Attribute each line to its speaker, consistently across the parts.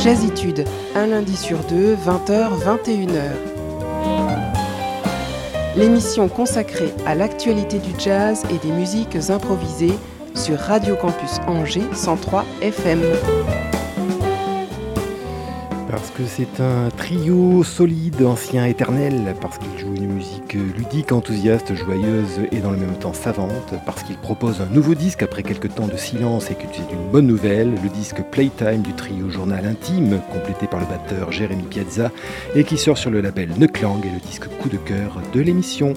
Speaker 1: Jazzitude, un lundi sur deux, 20h, 21h. L'émission consacrée à l'actualité du jazz et des musiques improvisées sur Radio Campus Angers 103 FM
Speaker 2: parce que c'est un trio solide, ancien, éternel, parce qu'il joue une musique ludique, enthousiaste, joyeuse et dans le même temps savante, parce qu'il propose un nouveau disque après quelques temps de silence et que c'est une bonne nouvelle, le disque Playtime du trio Journal Intime, complété par le batteur Jérémy Piazza, et qui sort sur le label Neuklang et le disque coup de cœur de l'émission.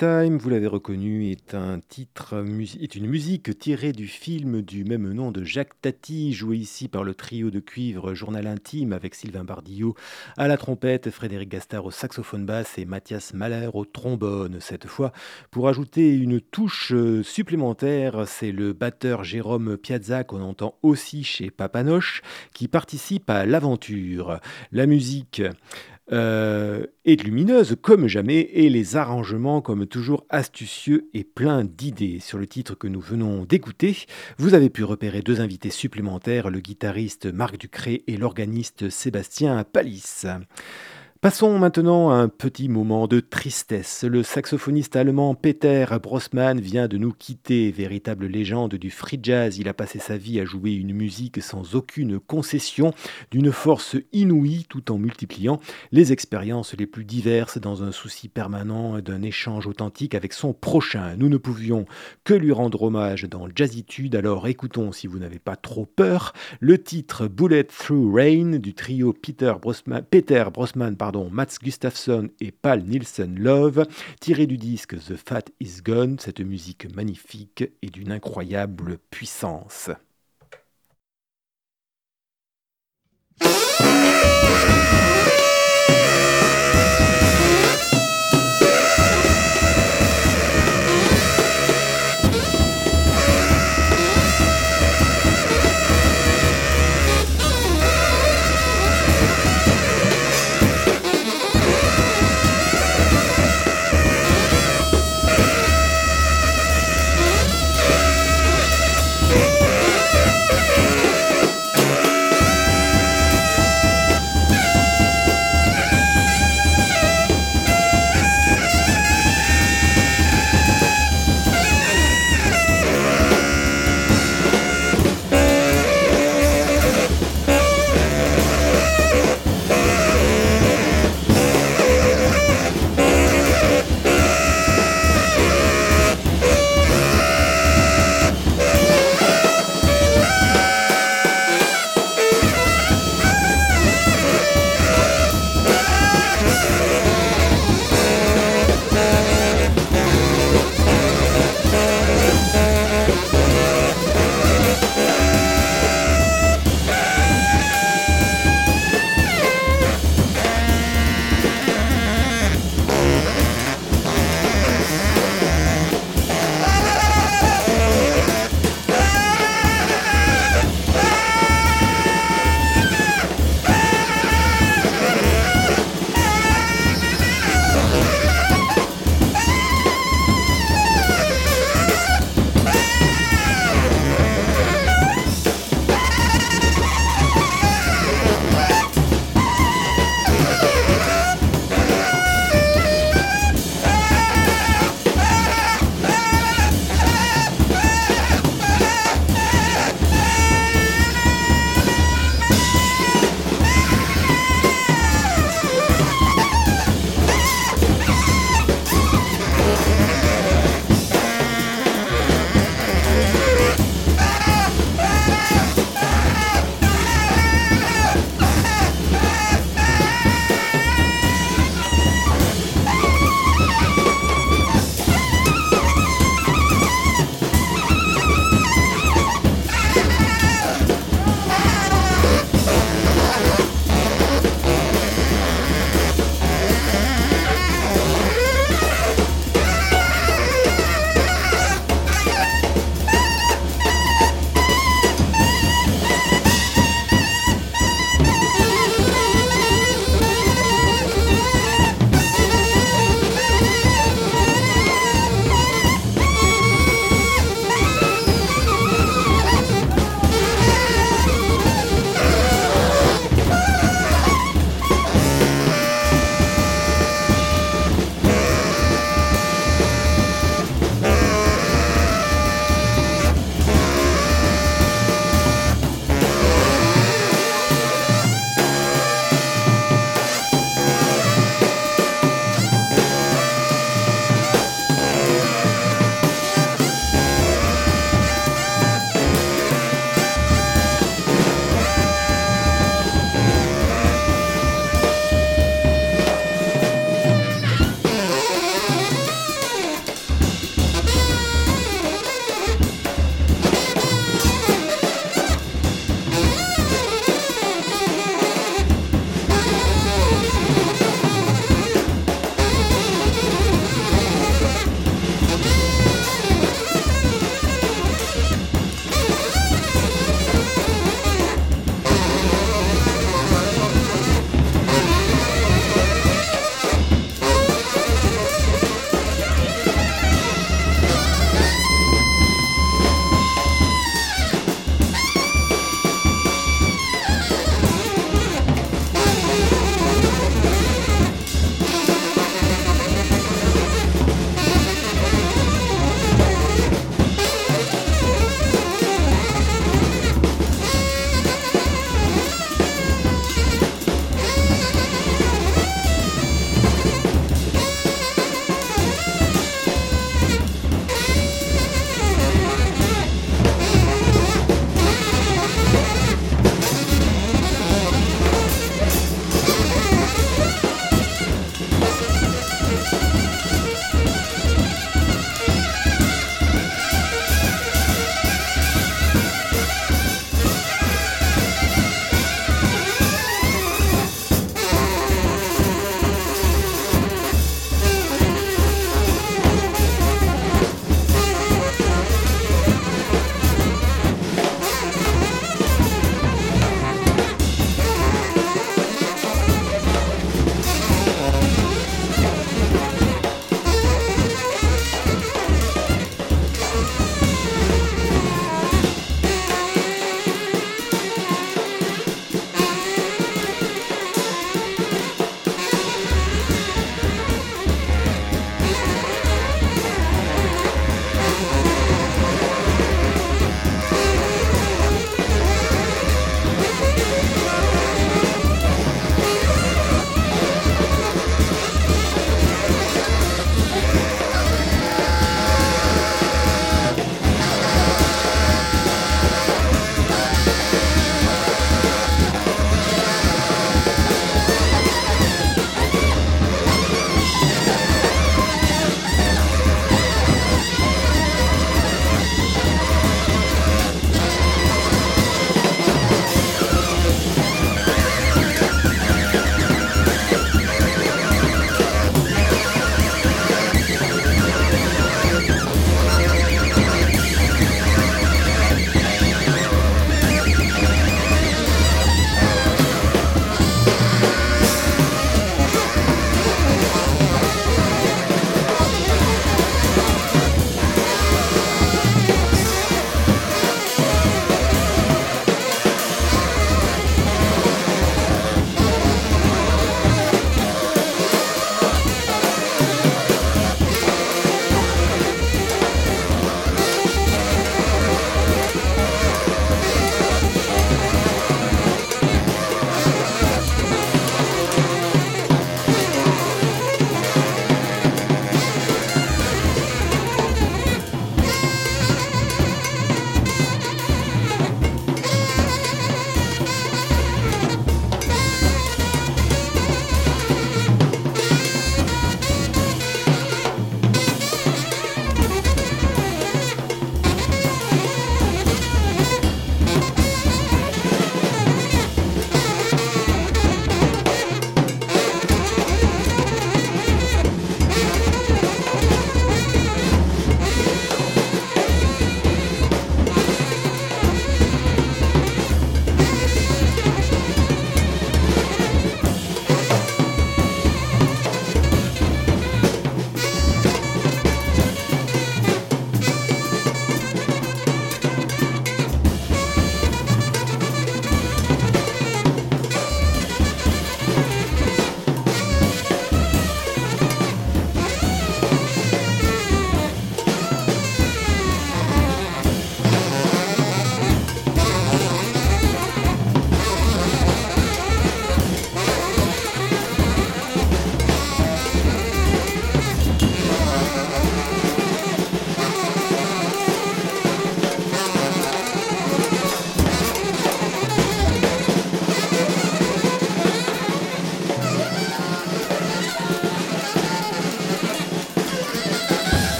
Speaker 2: Playtime, vous l'avez reconnu, est une musique tirée du film du même nom de Jacques Tati, joué ici par le trio de cuivre Journal Intime avec Sylvain Bardillot à la trompette, Frédéric Gastard au saxophone basse et Mathias Mahler au trombone. Cette fois, pour ajouter une touche supplémentaire, c'est le batteur Jérôme Piazza qu'on entend aussi chez Papanoche qui participe à l'aventure. La musique euh, est lumineuse comme jamais et les arrangements comme toujours astucieux et pleins d'idées. Sur le titre que nous venons d'écouter, vous avez pu repérer deux invités supplémentaires, le guitariste Marc Ducré et l'organiste Sébastien Palis. Passons maintenant à un petit moment de tristesse. Le saxophoniste allemand Peter Brossmann vient de nous quitter, véritable légende du free jazz. Il a passé sa vie à jouer une musique sans aucune concession, d'une force inouïe tout en multipliant les expériences les plus diverses dans un souci permanent d'un échange authentique avec son prochain. Nous ne pouvions que lui rendre hommage dans Jazzitude, alors écoutons si vous n'avez pas trop peur le titre Bullet Through Rain du trio Peter Brossman, Peter Brossman Mats Gustafsson et Paul Nielsen Love, tiré du disque The Fat Is Gone, cette musique magnifique et d'une incroyable puissance.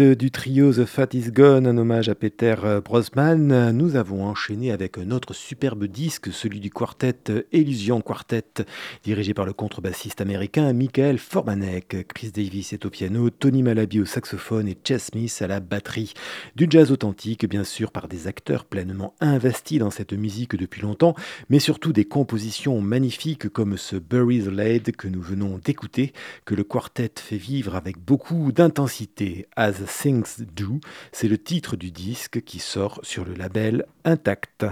Speaker 2: Du trio The Fat Is Gone, un hommage à Peter Brosman, nous avons enchaîné avec un autre superbe disque, celui du quartet Illusion Quartet, dirigé par le contrebassiste américain Michael Formanek. Chris Davis est au piano, Tony Malaby au saxophone et Chess Smith à la batterie. Du jazz authentique, bien sûr, par des acteurs pleinement investis dans cette musique depuis longtemps, mais surtout des compositions magnifiques comme ce Bury the Lade que nous venons d'écouter, que le quartet fait vivre avec beaucoup d'intensité. As Things Do, c'est le titre du disque qui sort sur le label Intact.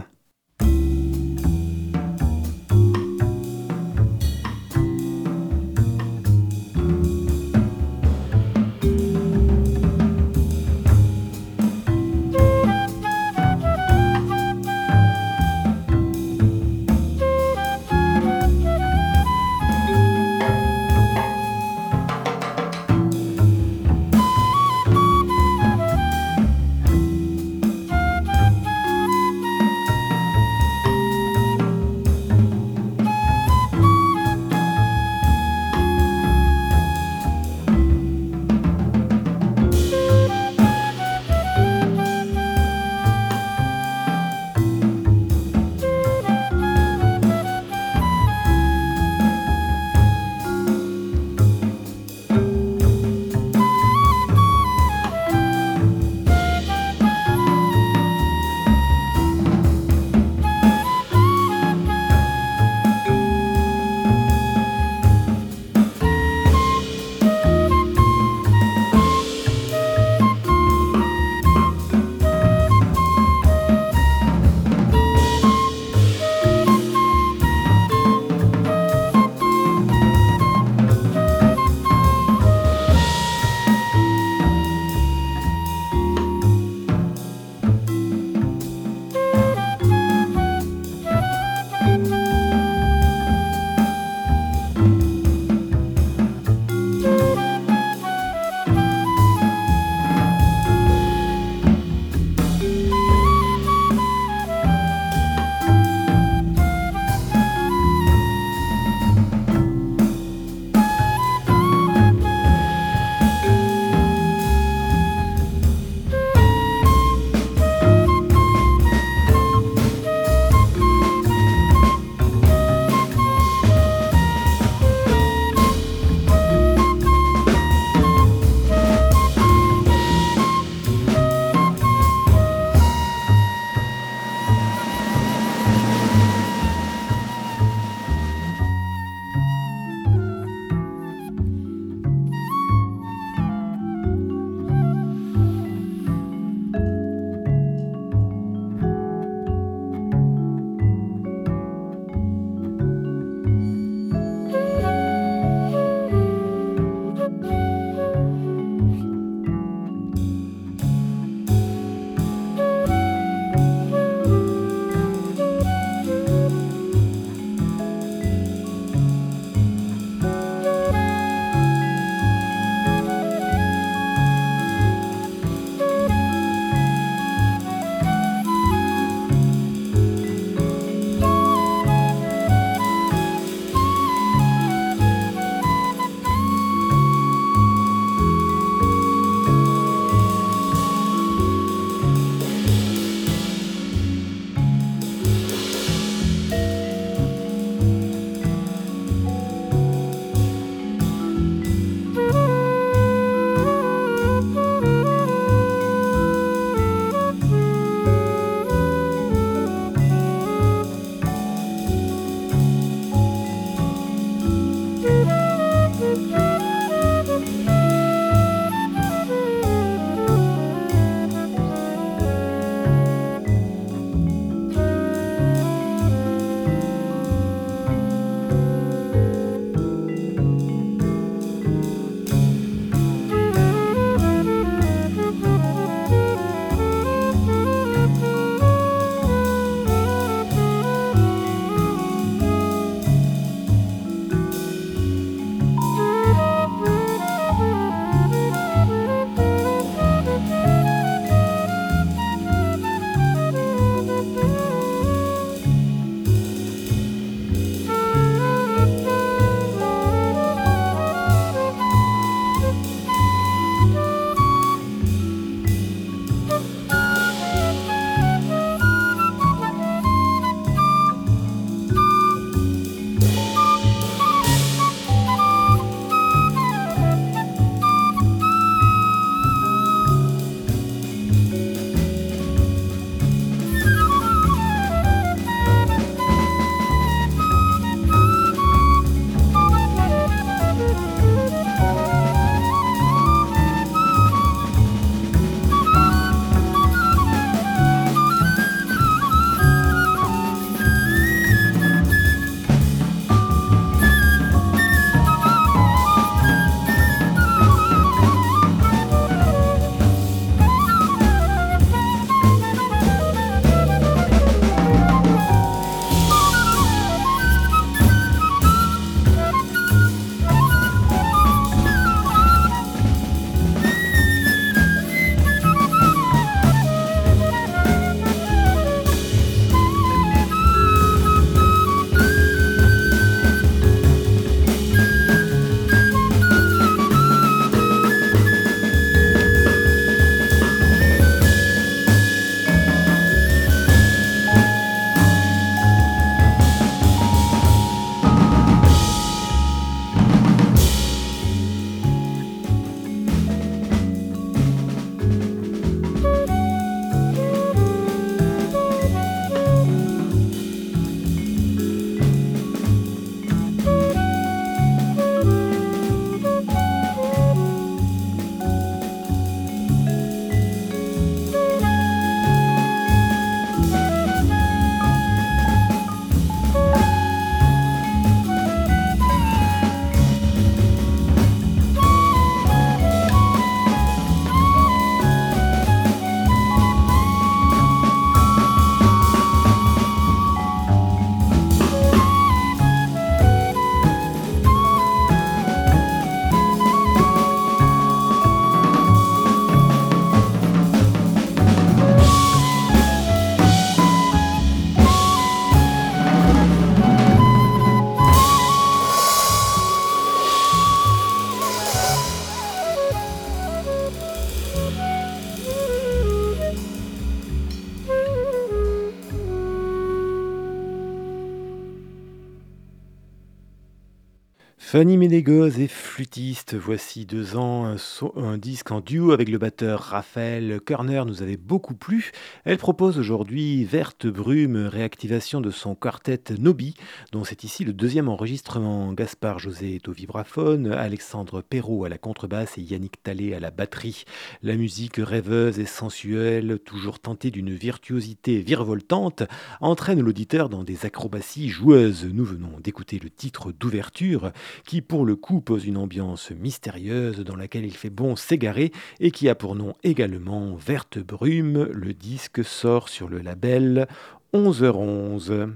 Speaker 2: Fanny Ménégoz est flûtiste. Voici deux ans, un, disque en duo avec le batteur Raphaël Körner nous avait beaucoup plu. Elle propose aujourd'hui Verte Brume, réactivation de son quartet Nobi, dont c'est ici le deuxième enregistrement. Gaspard José est au vibraphone, Alexandre Perrault à la contrebasse et Yannick Tallet à la batterie. La musique rêveuse et sensuelle, toujours tentée d'une virtuosité virevoltante, entraîne l'auditeur dans des acrobaties joueuses. Nous venons d'écouter le titre d'ouverture qui pour le coup pose une ambiance mystérieuse dans laquelle il fait bon s'égarer et qui a pour nom également Verte Brume. Le disque sort sur le label 11h11.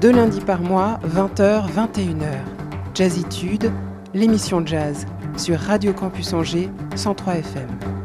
Speaker 1: Deux lundis par mois, 20h, 21h. Jazzitude, l'émission jazz sur Radio Campus Angers 103 FM.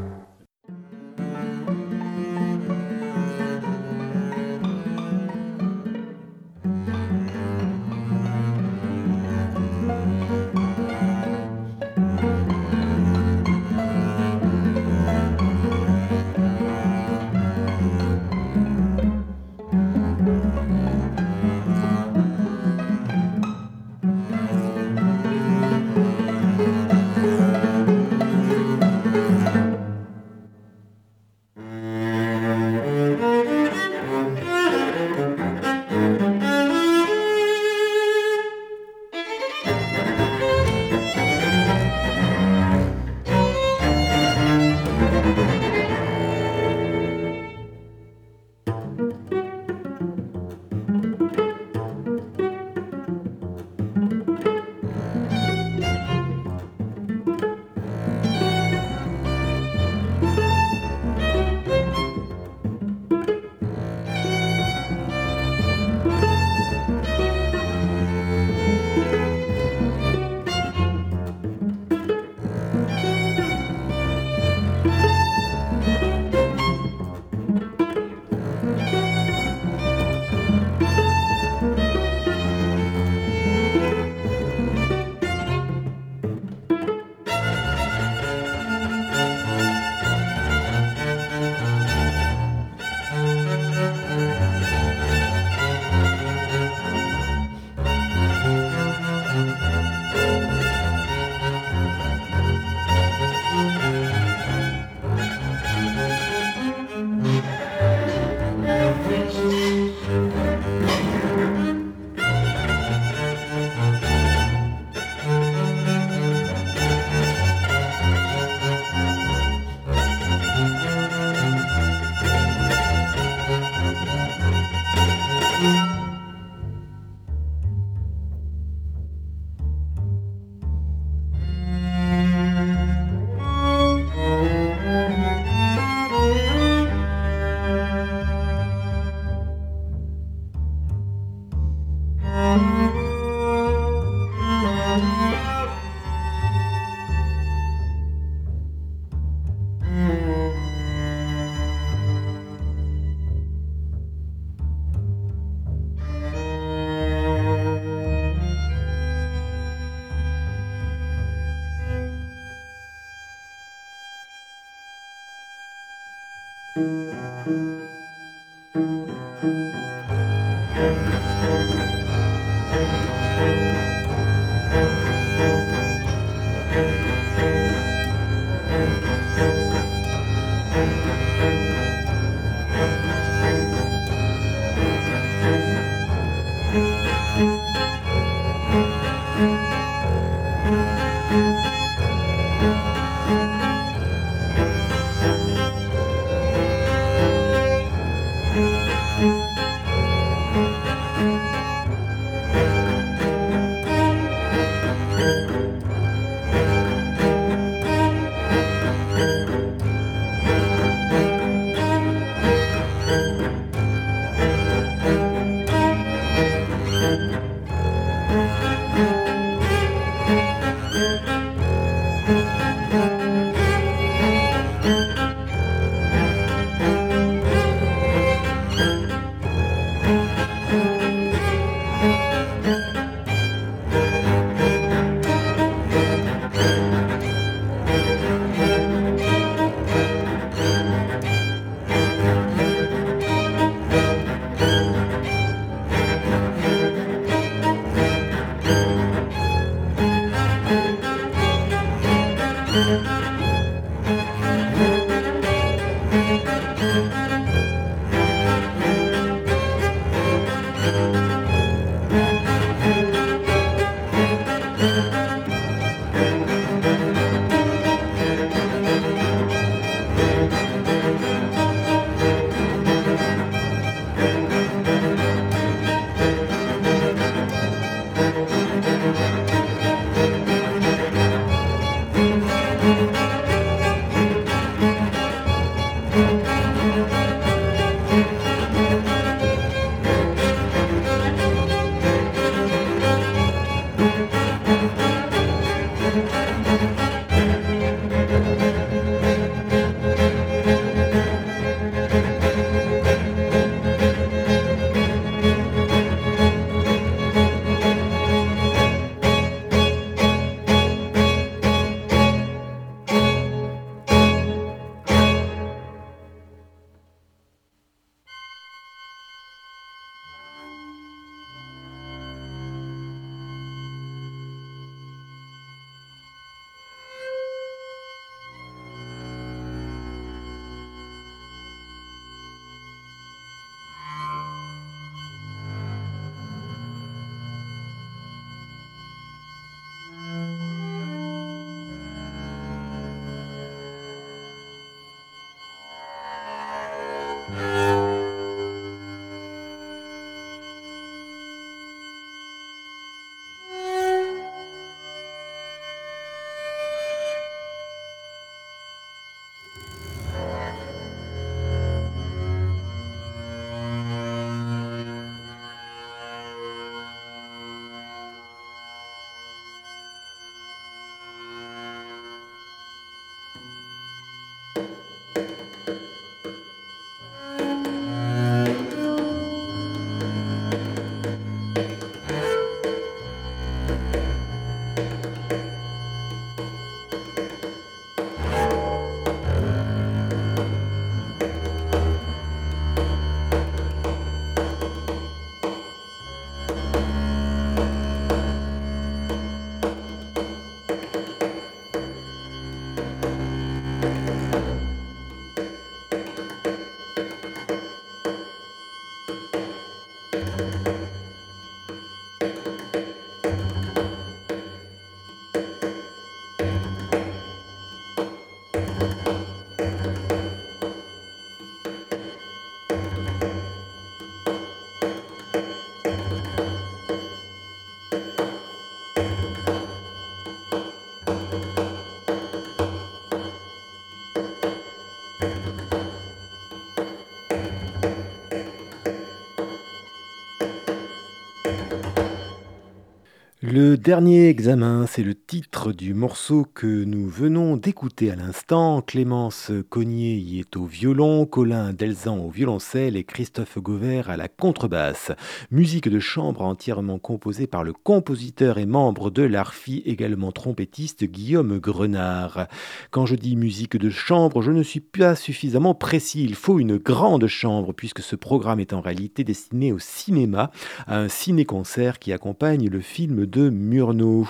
Speaker 2: Le dernier examen, c'est le titre du morceau que nous venons d'écouter à l'instant. Clémence Cognier y est au violon, Colin Delzan au violoncelle et Christophe Gauvert à la contrebasse. Musique de chambre entièrement composée par le compositeur et membre de l'ARFI, également trompettiste Guillaume Grenard. Quand je dis musique de chambre, je ne suis pas suffisamment précis. Il faut une grande chambre puisque ce programme est en réalité destiné au cinéma, à un ciné-concert qui accompagne le film de Murnau.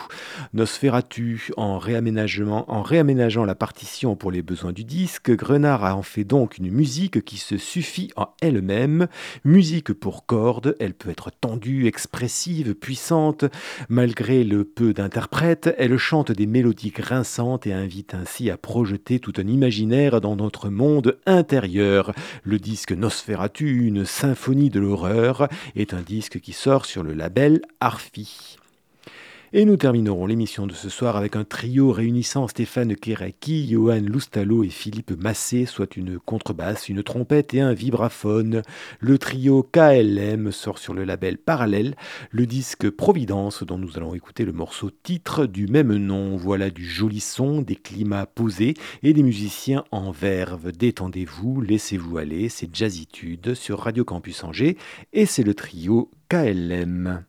Speaker 2: Nosferatu, en, réaménagement, en réaménageant la partition pour les besoins du disque, Grenard a en fait donc une musique qui se suffit en elle-même. Musique pour cordes, elle peut être tendue, expressive, puissante. Malgré le peu d'interprètes, elle chante des mélodies grinçantes et invite ainsi à projeter tout un imaginaire dans notre monde intérieur. Le disque Nosferatu, une symphonie de l'horreur, est un disque qui sort sur le label Arfi. Et nous terminerons l'émission de ce soir avec un trio réunissant Stéphane Keraki, Johan Loustalo et Philippe Massé, soit une contrebasse, une trompette et un vibraphone. Le trio KLM sort sur le label Parallèle, le disque Providence dont nous allons écouter le morceau titre du même nom. Voilà du joli son, des climats posés et des musiciens en verve. Détendez-vous, laissez-vous aller, c'est Jazzitude sur Radio Campus Angers et c'est le trio KLM.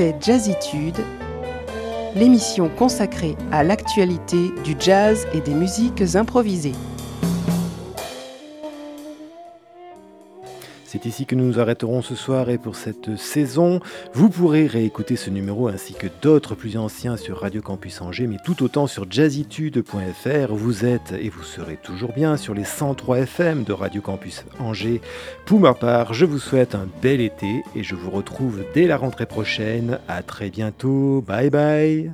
Speaker 1: C'était Jazzitude, l'émission consacrée à l'actualité du jazz et des musiques improvisées.
Speaker 2: C'est ici que nous nous arrêterons ce soir et pour cette saison. Vous pourrez réécouter ce numéro ainsi que d'autres plus anciens sur Radio Campus Angers, mais tout autant sur jazzitude.fr. Vous êtes et vous serez toujours bien sur les 103 FM de Radio Campus Angers. Pour ma part, je vous souhaite un bel été et je vous retrouve dès la rentrée prochaine. À très bientôt. Bye bye.